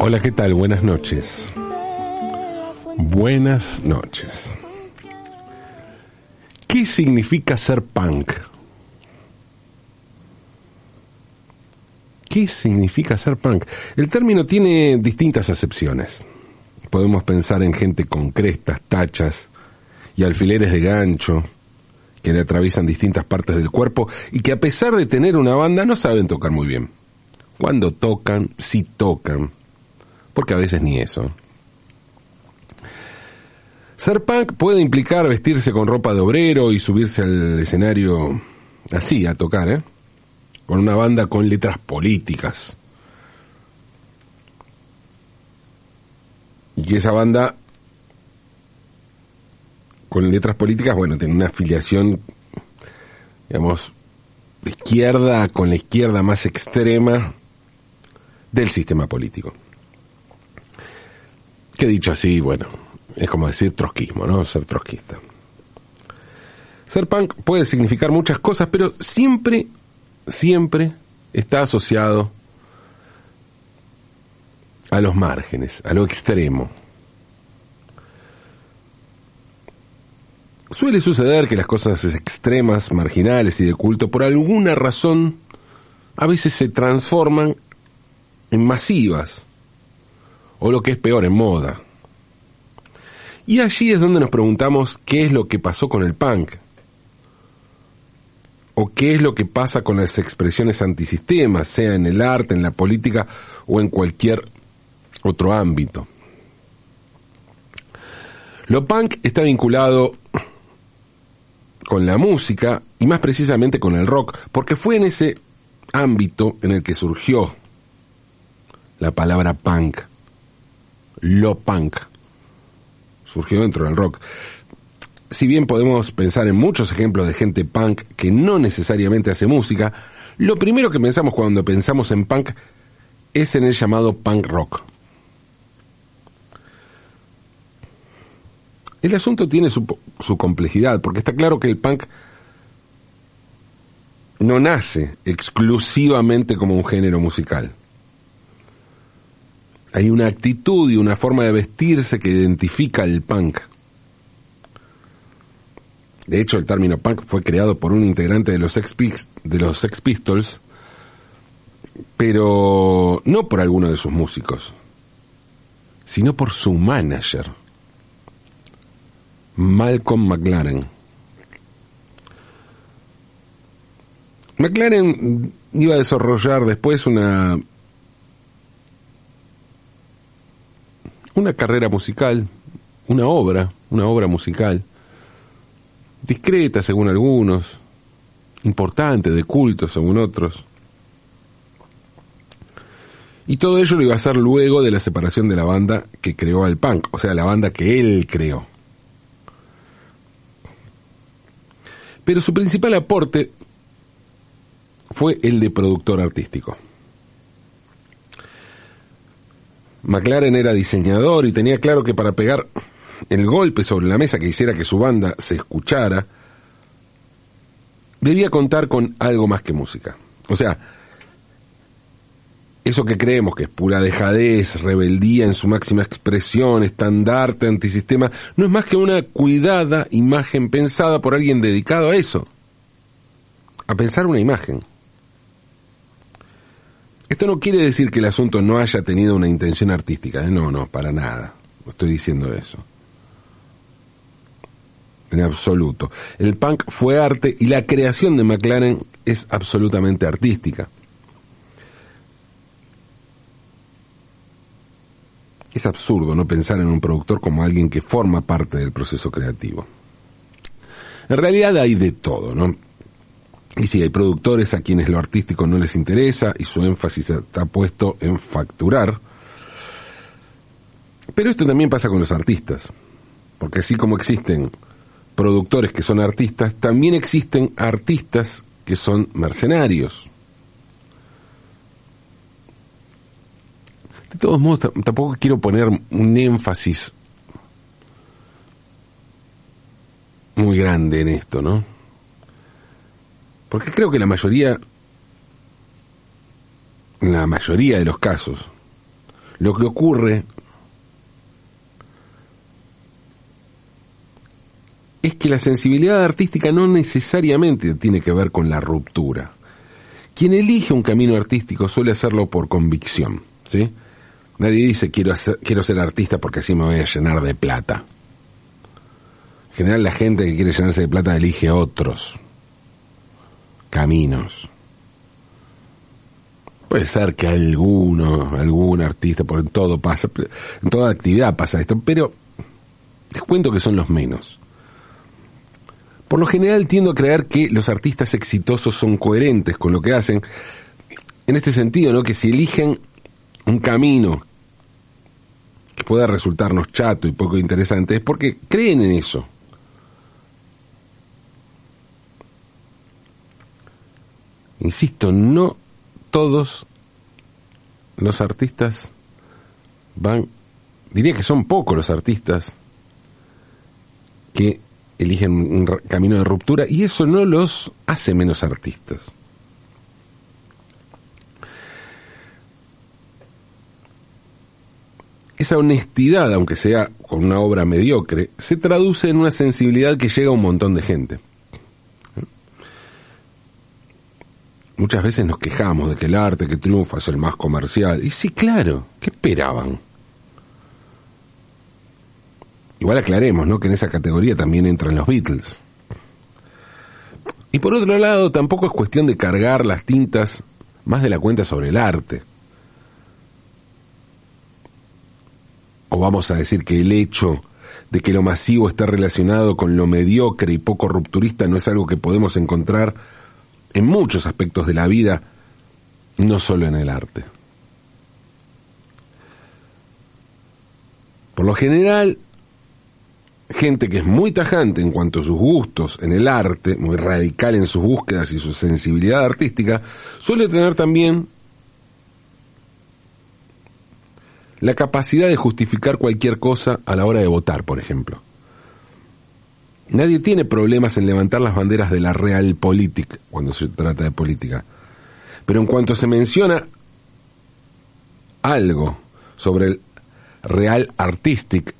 Hola, ¿qué tal? Buenas noches. Buenas noches. ¿Qué significa ser punk? ¿Qué significa ser punk? El término tiene distintas acepciones. Podemos pensar en gente con crestas, tachas y alfileres de gancho que le atraviesan distintas partes del cuerpo y que a pesar de tener una banda no saben tocar muy bien. Cuando tocan, sí tocan, porque a veces ni eso. Ser punk puede implicar vestirse con ropa de obrero y subirse al escenario así, a tocar, ¿eh? Con una banda con letras políticas. Y que esa banda con letras políticas, bueno, tiene una afiliación, digamos, de izquierda con la izquierda más extrema del sistema político. Que dicho así, bueno, es como decir trotskismo, ¿no? Ser trotskista. Ser punk puede significar muchas cosas, pero siempre, siempre está asociado a los márgenes, a lo extremo. Suele suceder que las cosas extremas, marginales y de culto, por alguna razón, a veces se transforman en masivas, o lo que es peor, en moda. Y allí es donde nos preguntamos qué es lo que pasó con el punk, o qué es lo que pasa con las expresiones antisistemas, sea en el arte, en la política o en cualquier otro ámbito. Lo punk está vinculado con la música y más precisamente con el rock, porque fue en ese ámbito en el que surgió la palabra punk, lo punk, surgió dentro del rock. Si bien podemos pensar en muchos ejemplos de gente punk que no necesariamente hace música, lo primero que pensamos cuando pensamos en punk es en el llamado punk rock. El asunto tiene su, complejidad, porque está claro que el punk no nace exclusivamente como un género musical. Hay una actitud y una forma de vestirse que identifica el punk. De hecho, el término punk fue creado por un integrante de los de los Sex Pistols, pero no por alguno de sus músicos, sino por su manager, Malcolm McLaren. McLaren iba a desarrollar después una una carrera musical, una obra, una obra musical, discreta según algunos, importante, de culto según otros. Y todo ello lo iba a hacer luego de la separación de la banda que creó al punk, o sea, la banda que él creó. Pero su principal aporte fue el de productor artístico. McLaren era diseñador y tenía claro que para pegar el golpe sobre la mesa que hiciera que su banda se escuchara, debía contar con algo más que música. O sea, eso que creemos que es pura dejadez, rebeldía en su máxima expresión, estandarte, antisistema, no es más que una cuidada imagen pensada por alguien dedicado a eso, a pensar una imagen. Esto no quiere decir que el asunto no haya tenido una intención artística, ¿eh? no, no, para nada, estoy diciendo eso. En absoluto. El punk fue arte y la creación de McLaren es absolutamente artística. Es absurdo no pensar en un productor como alguien que forma parte del proceso creativo. En realidad hay de todo, ¿no? Y sí, hay productores a quienes lo artístico no les interesa y su énfasis está puesto en facturar. Pero esto también pasa con los artistas. Porque así como existen productores que son artistas, también existen artistas que son mercenarios. De todos modos, tampoco quiero poner un énfasis muy grande en esto, ¿no? Porque creo que la mayoría, la mayoría de los casos, Lo que ocurre es que la sensibilidad artística no necesariamente tiene que ver con la ruptura. Quien elige un camino artístico suele hacerlo por convicción, ¿sí? Nadie dice quiero, quiero ser artista porque así me voy a llenar de plata. En general la gente que quiere llenarse de plata elige otros caminos. Puede ser que alguno, algún artista, por en todo pasa, en toda actividad pasa esto, pero les cuento que son los menos. Por lo general tiendo a creer que los artistas exitosos son coherentes con lo que hacen, en este sentido, ¿no? Que si eligen un camino que pueda resultarnos chato y poco interesante, es porque creen en eso. Insisto, no todos los artistas van, diría que son pocos los artistas que eligen un camino de ruptura y eso no los hace menos artistas. Esa honestidad, aunque sea con una obra mediocre, se traduce en una sensibilidad que llega a un montón de gente. Muchas veces nos quejamos de que el arte que triunfa es el más comercial. Y sí, claro, ¿qué esperaban? Igual aclaremos, ¿no? Que en esa categoría también entran los Beatles. Y por otro lado, tampoco es cuestión de cargar las tintas más de la cuenta sobre el arte. O vamos a decir que el hecho de que lo masivo está relacionado con lo mediocre y poco rupturista no es algo que podemos encontrar en muchos aspectos de la vida, no solo en el arte. Por lo general, gente que es muy tajante en cuanto a sus gustos en el arte, muy radical en sus búsquedas y su sensibilidad artística, suele tener también la capacidad de justificar cualquier cosa a la hora de votar, por ejemplo. Nadie tiene problemas en levantar las banderas de la realpolitik cuando se trata de política. Pero en cuanto se menciona algo sobre el real artistic,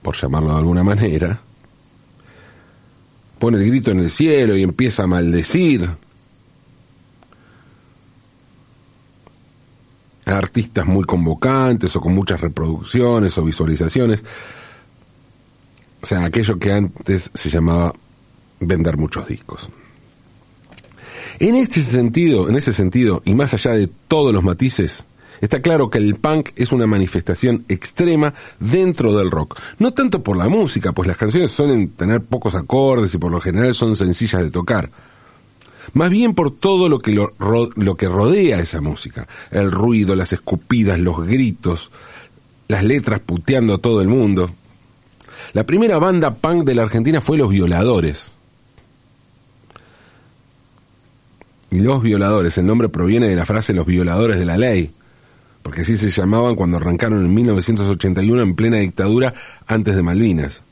por llamarlo de alguna manera, pone el grito en el cielo y empieza a maldecir a artistas muy convocantes o con muchas reproducciones o visualizaciones. O sea, aquello que antes se llamaba vender muchos discos. En este sentido, en ese sentido, y más allá de todos los matices, Está claro que el punk es una manifestación extrema dentro del rock. No tanto por la música, pues las canciones suelen tener pocos acordes y por lo general son sencillas de tocar. Más bien por todo lo que, lo, lo que rodea esa música. El ruido, las escupidas, los gritos, las letras puteando a todo el mundo. La primera banda punk de la Argentina fue Los Violadores. Los Violadores, el nombre proviene de la frase Los Violadores de la Ley, porque así se llamaban cuando arrancaron en 1981 en plena dictadura antes de Malvinas.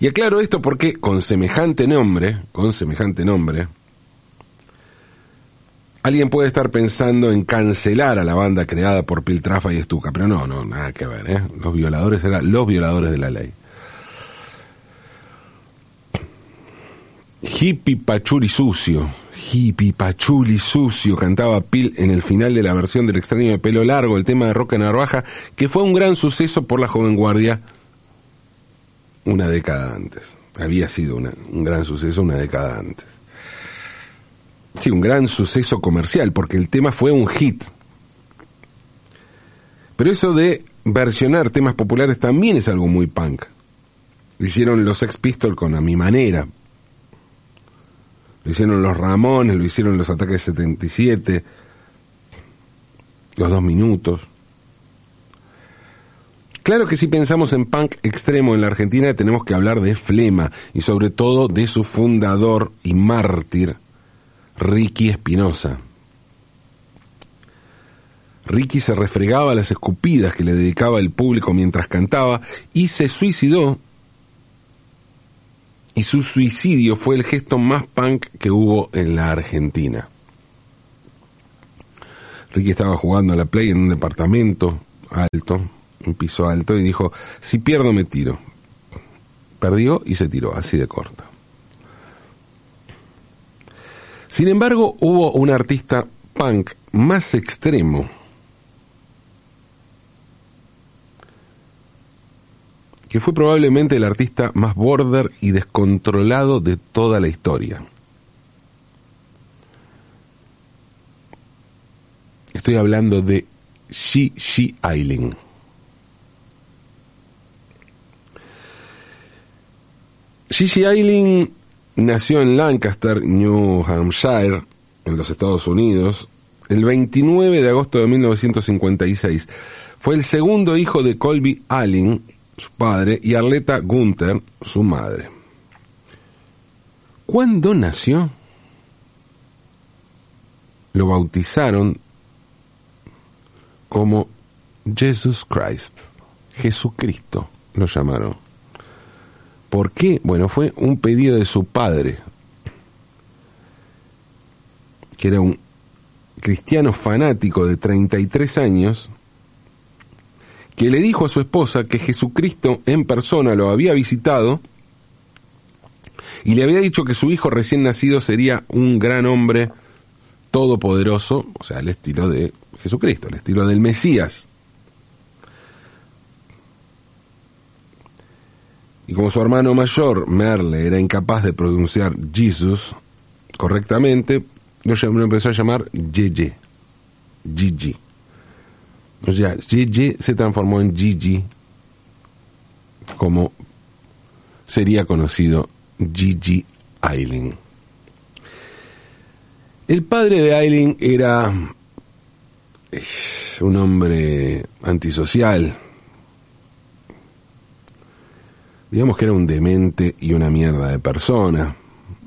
Y aclaro esto porque con semejante nombre, con semejante nombre, alguien puede estar pensando en cancelar a la banda creada por Piltrafa y Estuca, pero no, no, nada que ver, ¿eh? Los violadores eran los violadores de la ley. Hippie pachuri sucio, hippie, pachuli, sucio, cantaba Pil en el final de la versión del extraño de pelo largo, el tema de Roca Narvaja, que fue un gran suceso por la joven guardia una década antes. Había sido un gran suceso una década antes. Sí, un gran suceso comercial, porque el tema fue un hit. Pero eso de versionar temas populares también es algo muy punk. Hicieron los Sex Pistols con A Mi Manera, lo hicieron los Ramones, lo hicieron los Ataques 77, los dos minutos. Claro que si pensamos en punk extremo en la Argentina tenemos que hablar de Flema y sobre todo de su fundador y mártir, Ricky Espinosa. Ricky se refregaba las escupidas que le dedicaba el público mientras cantaba y se suicidó y su suicidio fue el gesto más punk que hubo en la Argentina. Ricky estaba jugando a la play en un departamento alto, un piso alto, y dijo, si pierdo me tiro. Perdió y se tiró, así de corto. Sin embargo, hubo un artista punk más extremo que fue probablemente el artista más border y descontrolado de toda la historia. Estoy hablando de Xi Xi Ailing. Xi Ailing nació en Lancaster, New Hampshire, en los Estados Unidos, el 29 de agosto de 1956. Fue el segundo hijo de Colby Ailing, su padre, y Arleta Gunther, su madre. ¿Cuándo nació? Lo bautizaron como Jesus Christ, Jesucristo lo llamaron. ¿Por qué? Bueno, fue un pedido de su padre, que era un cristiano fanático de 33 años, que le dijo a su esposa que Jesucristo en persona lo había visitado y le había dicho que su hijo recién nacido sería un gran hombre todopoderoso, o sea, el estilo de Jesucristo, el estilo del Mesías. Y como su hermano mayor, Merle, era incapaz de pronunciar Jesus correctamente, lo, empezó a llamar Yeye, Gigi. O sea, Gigi se transformó en Gigi, como sería conocido Gigi Ailing. El padre de Ailing era eh, un hombre antisocial. Digamos que era un demente y una mierda de persona.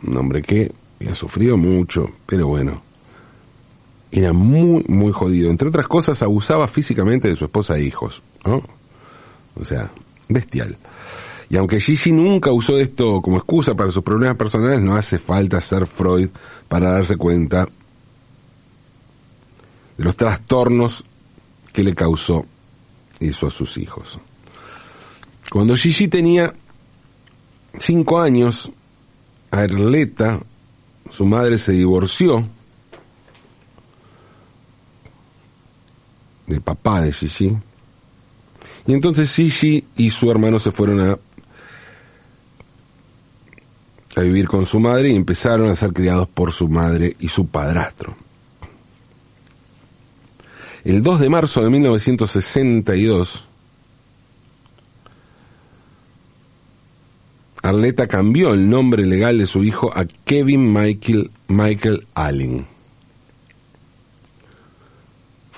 Un hombre que había sufrido mucho, pero bueno, era muy, muy jodido. Entre otras cosas, abusaba físicamente de su esposa e hijos, ¿no? O sea, bestial. Y aunque Gigi nunca usó esto como excusa para sus problemas personales, no hace falta ser Freud para darse cuenta de los trastornos que le causó eso a sus hijos. Cuando Gigi tenía cinco años, Arleta, su madre, se divorció del papá de Gigi. Y entonces Gigi y su hermano se fueron a, a vivir con su madre y empezaron a ser criados por su madre y su padrastro. El 2 de marzo de 1962, Arleta cambió el nombre legal de su hijo a Kevin Michael, Michael Allen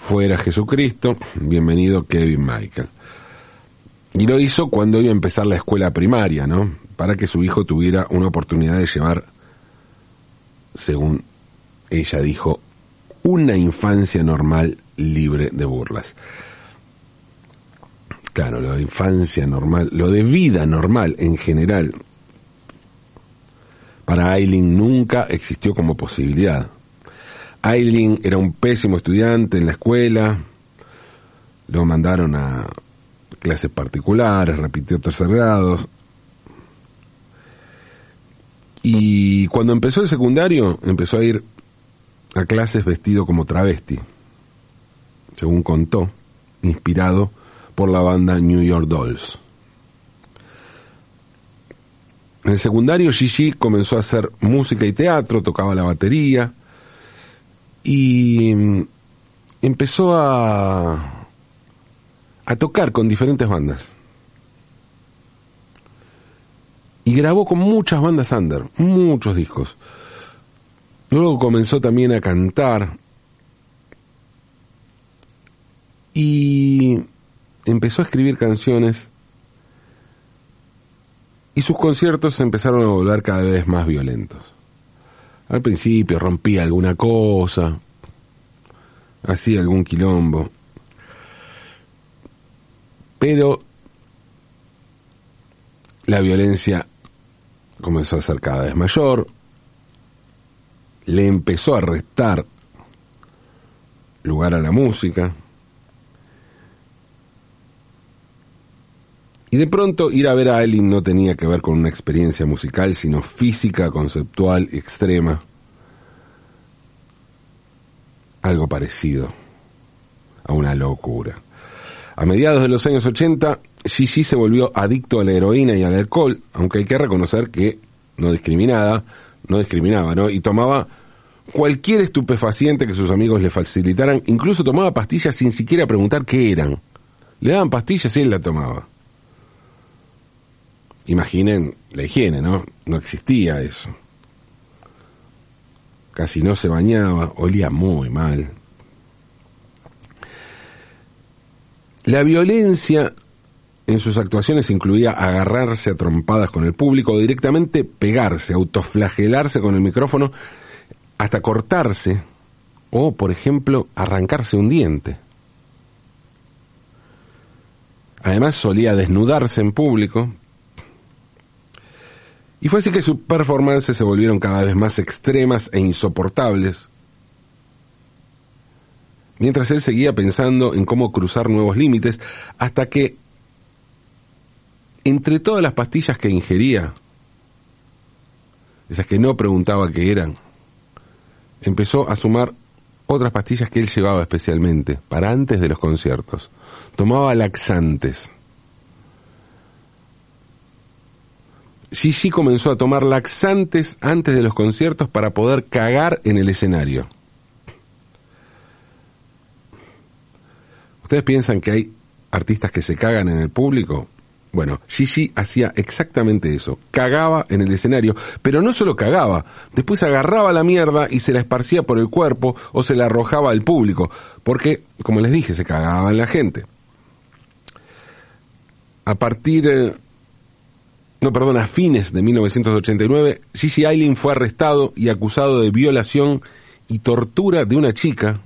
fuera Jesucristo, bienvenido Kevin Michael. Y lo hizo cuando iba a empezar la escuela primaria, ¿no? Para que su hijo tuviera una oportunidad de llevar, según ella dijo, una infancia normal libre de burlas. Claro, lo de infancia normal, lo de vida normal en general, para Aileen nunca existió como posibilidad. Aileen era un pésimo estudiante en la escuela, lo mandaron a clases particulares, repitió tercer grados. Y cuando empezó el secundario, empezó a ir a clases vestido como travesti, según contó, inspirado por la banda New York Dolls. En el secundario Gigi comenzó a hacer música y teatro, tocaba la batería, y mm, empezó a, a tocar con diferentes bandas. Y grabó con muchas bandas under, muchos discos. Luego comenzó también a cantar y empezó a escribir canciones y sus conciertos empezaron a volver cada vez más violentos. Al principio rompía alguna cosa, hacía algún quilombo, pero la violencia comenzó a ser cada vez mayor, le empezó a restar lugar a la música, Y de pronto ir a ver a Eileen no tenía que ver con una experiencia musical, sino física, conceptual, extrema. Algo parecido a una locura. A mediados de los años 80, Gigi se volvió adicto a la heroína y al alcohol, aunque hay que reconocer que no discriminaba, no discriminaba, ¿no? Y tomaba cualquier estupefaciente que sus amigos le facilitaran, incluso tomaba pastillas sin siquiera preguntar qué eran. Le daban pastillas y él la tomaba. Imaginen la higiene, ¿no? No existía eso. Casi no se bañaba, olía muy mal. La violencia en sus actuaciones incluía agarrarse a trompadas con el público o directamente pegarse, autoflagelarse con el micrófono hasta cortarse o, por ejemplo, arrancarse un diente. Además solía desnudarse en público. Y fue así que sus performances se volvieron cada vez más extremas e insoportables, mientras él seguía pensando en cómo cruzar nuevos límites, hasta que, entre todas las pastillas que ingería, esas que no preguntaba qué eran, empezó a sumar otras pastillas que él llevaba especialmente para antes de los conciertos. Tomaba laxantes. Gigi comenzó a tomar laxantes antes de los conciertos para poder cagar en el escenario. ¿Ustedes piensan que hay artistas que se cagan en el público? Bueno, Gigi hacía exactamente eso, cagaba en el escenario, pero no solo cagaba, después agarraba la mierda y se la esparcía por el cuerpo o se la arrojaba al público, porque, como les dije, se cagaba en la gente. A partir, eh, no, perdón, a fines de 1989, Gigi Aileen fue arrestado y acusado de violación y tortura de una chica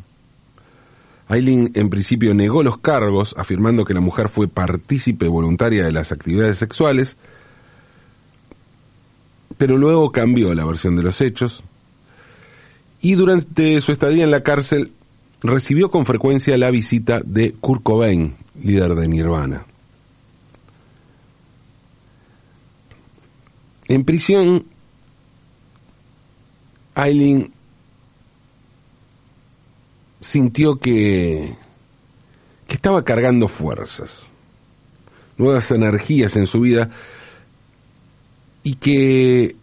Aileen en principio negó los cargos, afirmando que la mujer fue partícipe voluntaria de las actividades sexuales, pero luego cambió la versión de los hechos y durante su estadía en la cárcel recibió con frecuencia la visita de Kurt Cobain, líder de Nirvana. En prisión, Aileen sintió que, que estaba cargando fuerzas, nuevas energías en su vida y que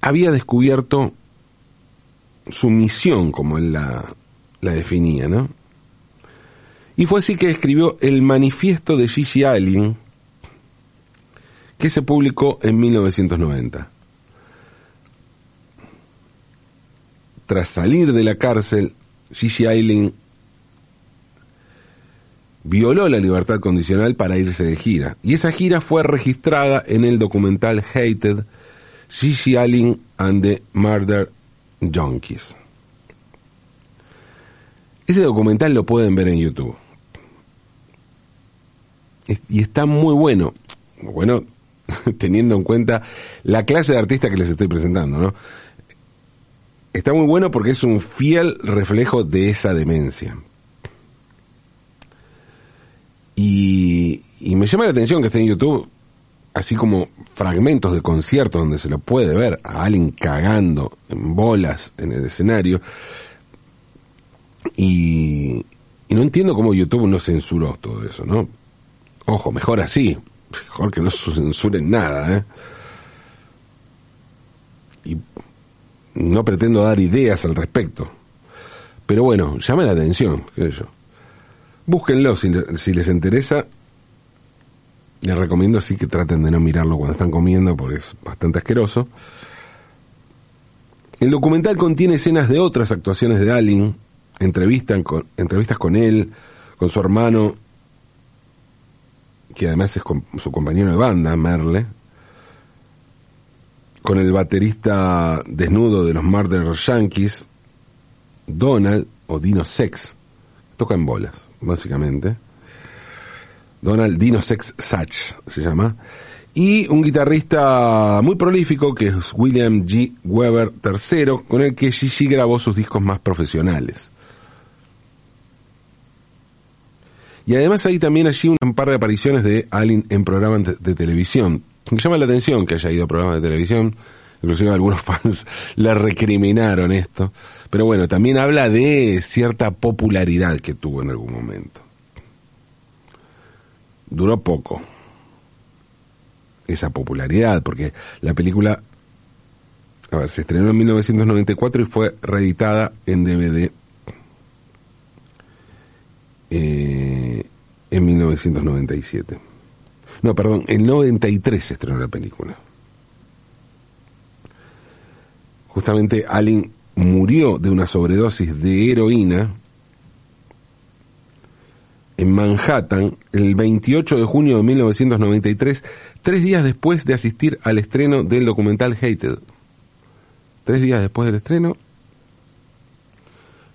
había descubierto su misión, como él la, la definía, ¿no? Y fue así que escribió el manifiesto de Gigi Allen, que se publicó en 1990. Tras salir de la cárcel, Gigi Ailing violó la libertad condicional para irse de gira. Y esa gira fue registrada en el documental Hated, Gigi Allen and the Murder Junkies. Ese documental lo pueden ver en YouTube. Y está muy bueno. Bueno, teniendo en cuenta la clase de artista que les estoy presentando, ¿no? está muy bueno porque es un fiel reflejo de esa demencia. Y, me llama la atención que esté en YouTube, así como fragmentos de conciertos donde se lo puede ver a alguien cagando en bolas en el escenario. Y, y no entiendo cómo YouTube no censuró todo eso, ¿no? Ojo, mejor así, mejor que no censuren nada, ¿eh? Y no pretendo dar ideas al respecto. Pero bueno, llama la atención, qué sé yo. Búsquenlo si, les interesa. Les recomiendo sí que traten de no mirarlo cuando están comiendo porque es bastante asqueroso. El documental contiene escenas de otras actuaciones de Allen, entrevistas entrevistas con él, con su hermano, que además es su compañero de banda, Merle, con el baterista desnudo de los Murder Yankees, Donald o Dino Sex, toca en bolas, básicamente. Donald Dino Sex Satch se llama. Y un guitarrista muy prolífico que es William G. Weber III, con el que Gigi grabó sus discos más profesionales. Y además hay también allí un par de apariciones de Allen en programas de, de televisión. Me llama la atención que haya ido a programas de televisión. Inclusive algunos fans le recriminaron esto. Pero bueno, también habla de cierta popularidad que tuvo en algún momento. Duró poco esa popularidad, porque la película, a ver, se estrenó en 1994 y fue reeditada en DVD eh, en 1997. No, perdón, en 93 se estrenó la película. Justamente Allen murió de una sobredosis de heroína en Manhattan el 28 de junio de 1993, tres días después de asistir al estreno del documental Hated. Tres días después del estreno,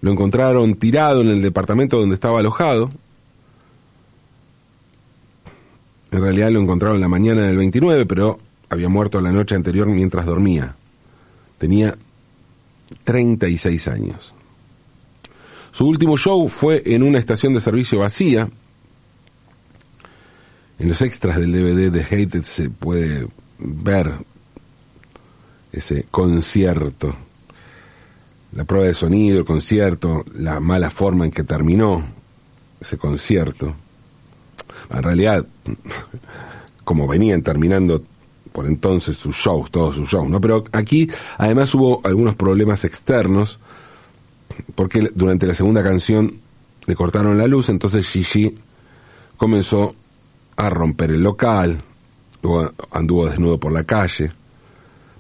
lo encontraron tirado en el departamento donde estaba alojado. En realidad lo encontraron la mañana del 29, pero había muerto la noche anterior mientras dormía. Tenía 36 años. Su último show fue en una estación de servicio vacía. En los extras del DVD de Hated se puede ver ese concierto. La prueba de sonido, el concierto, la mala forma en que terminó ese concierto. En realidad, como venían terminando por entonces sus shows, todos sus shows, ¿no? Pero aquí además hubo algunos problemas externos, porque durante la segunda canción le cortaron la luz, entonces Gigi comenzó a romper el local, luego anduvo desnudo por la calle,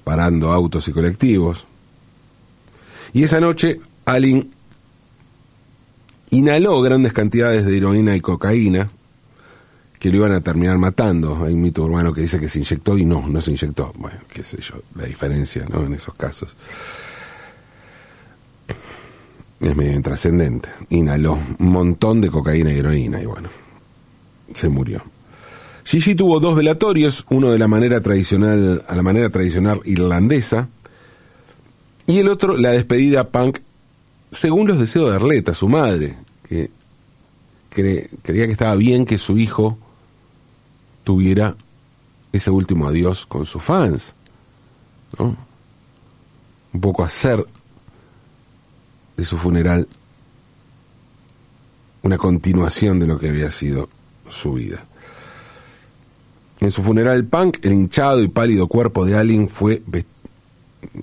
parando autos y colectivos. Y esa noche Alin inhaló grandes cantidades de heroína y cocaína, que lo iban a terminar matando. Hay un mito urbano que dice que se inyectó y no, no se inyectó. Bueno, qué sé yo, la diferencia, ¿no? En esos casos. Es medio intrascendente. Inhaló un montón de cocaína y heroína y bueno, se murió. Gigi tuvo dos velatorios, uno de la manera tradicional, a la manera tradicional irlandesa, y el otro la despedida punk según los deseos de Arleta, su madre, que creía que estaba bien que su hijo tuviera ese último adiós con sus fans. Un poco hacer de su funeral una continuación de lo que había sido su vida. En su funeral punk, el hinchado y pálido cuerpo de Allen fue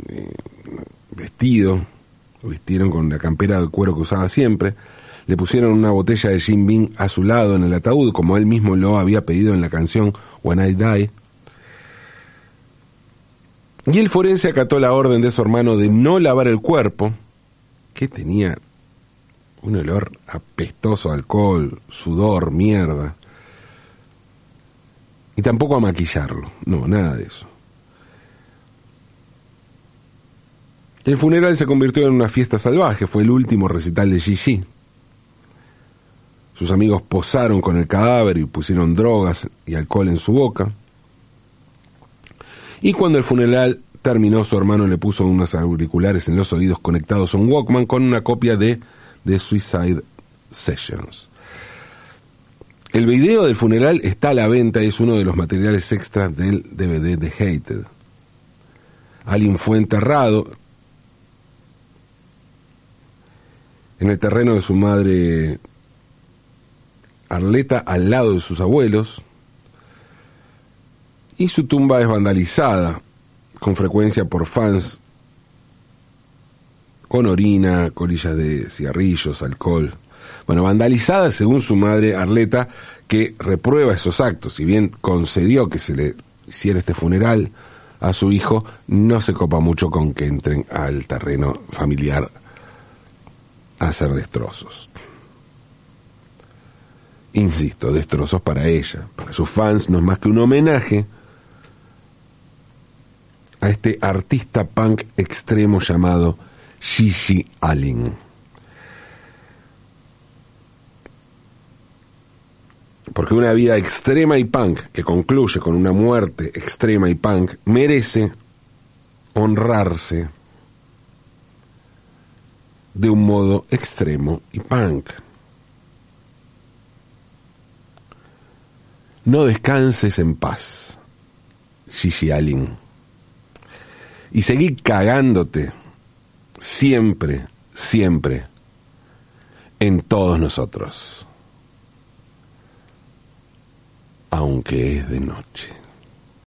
eh, vestido, lo vistieron con la campera de cuero que usaba siempre, le pusieron una botella de Jim Beam a su lado en el ataúd, como él mismo lo había pedido en la canción When I Die. Y el forense acató la orden de su hermano de no lavar el cuerpo, que tenía un olor apestoso alcohol, sudor, mierda. Y tampoco a maquillarlo, no, nada de eso. El funeral se convirtió en una fiesta salvaje, fue el último recital de Gigi. Sus amigos posaron con el cadáver y pusieron drogas y alcohol en su boca. Y cuando el funeral terminó, su hermano le puso unos auriculares en los oídos conectados a un Walkman con una copia de The Suicide Sessions. El video del funeral está a la venta y es uno de los materiales extras del DVD de Hated. Alien fue enterrado en el terreno de su madre Arleta al lado de sus abuelos y su tumba es vandalizada con frecuencia por fans con orina, colillas de cigarrillos, alcohol. Bueno, vandalizada según su madre Arleta, que reprueba esos actos. Si bien concedió que se le hiciera este funeral a su hijo, no se copa mucho con que entren al terreno familiar hacer destrozos insisto, destrozos para ella. Para sus fans no es más que un homenaje a este artista punk extremo llamado Gigi Allen. Porque una vida extrema y punk que concluye con una muerte extrema y punk merece honrarse de un modo extremo y punk. No descanses en paz, Gigi Allen. Y seguí cagándote siempre, siempre en todos nosotros, aunque es de noche.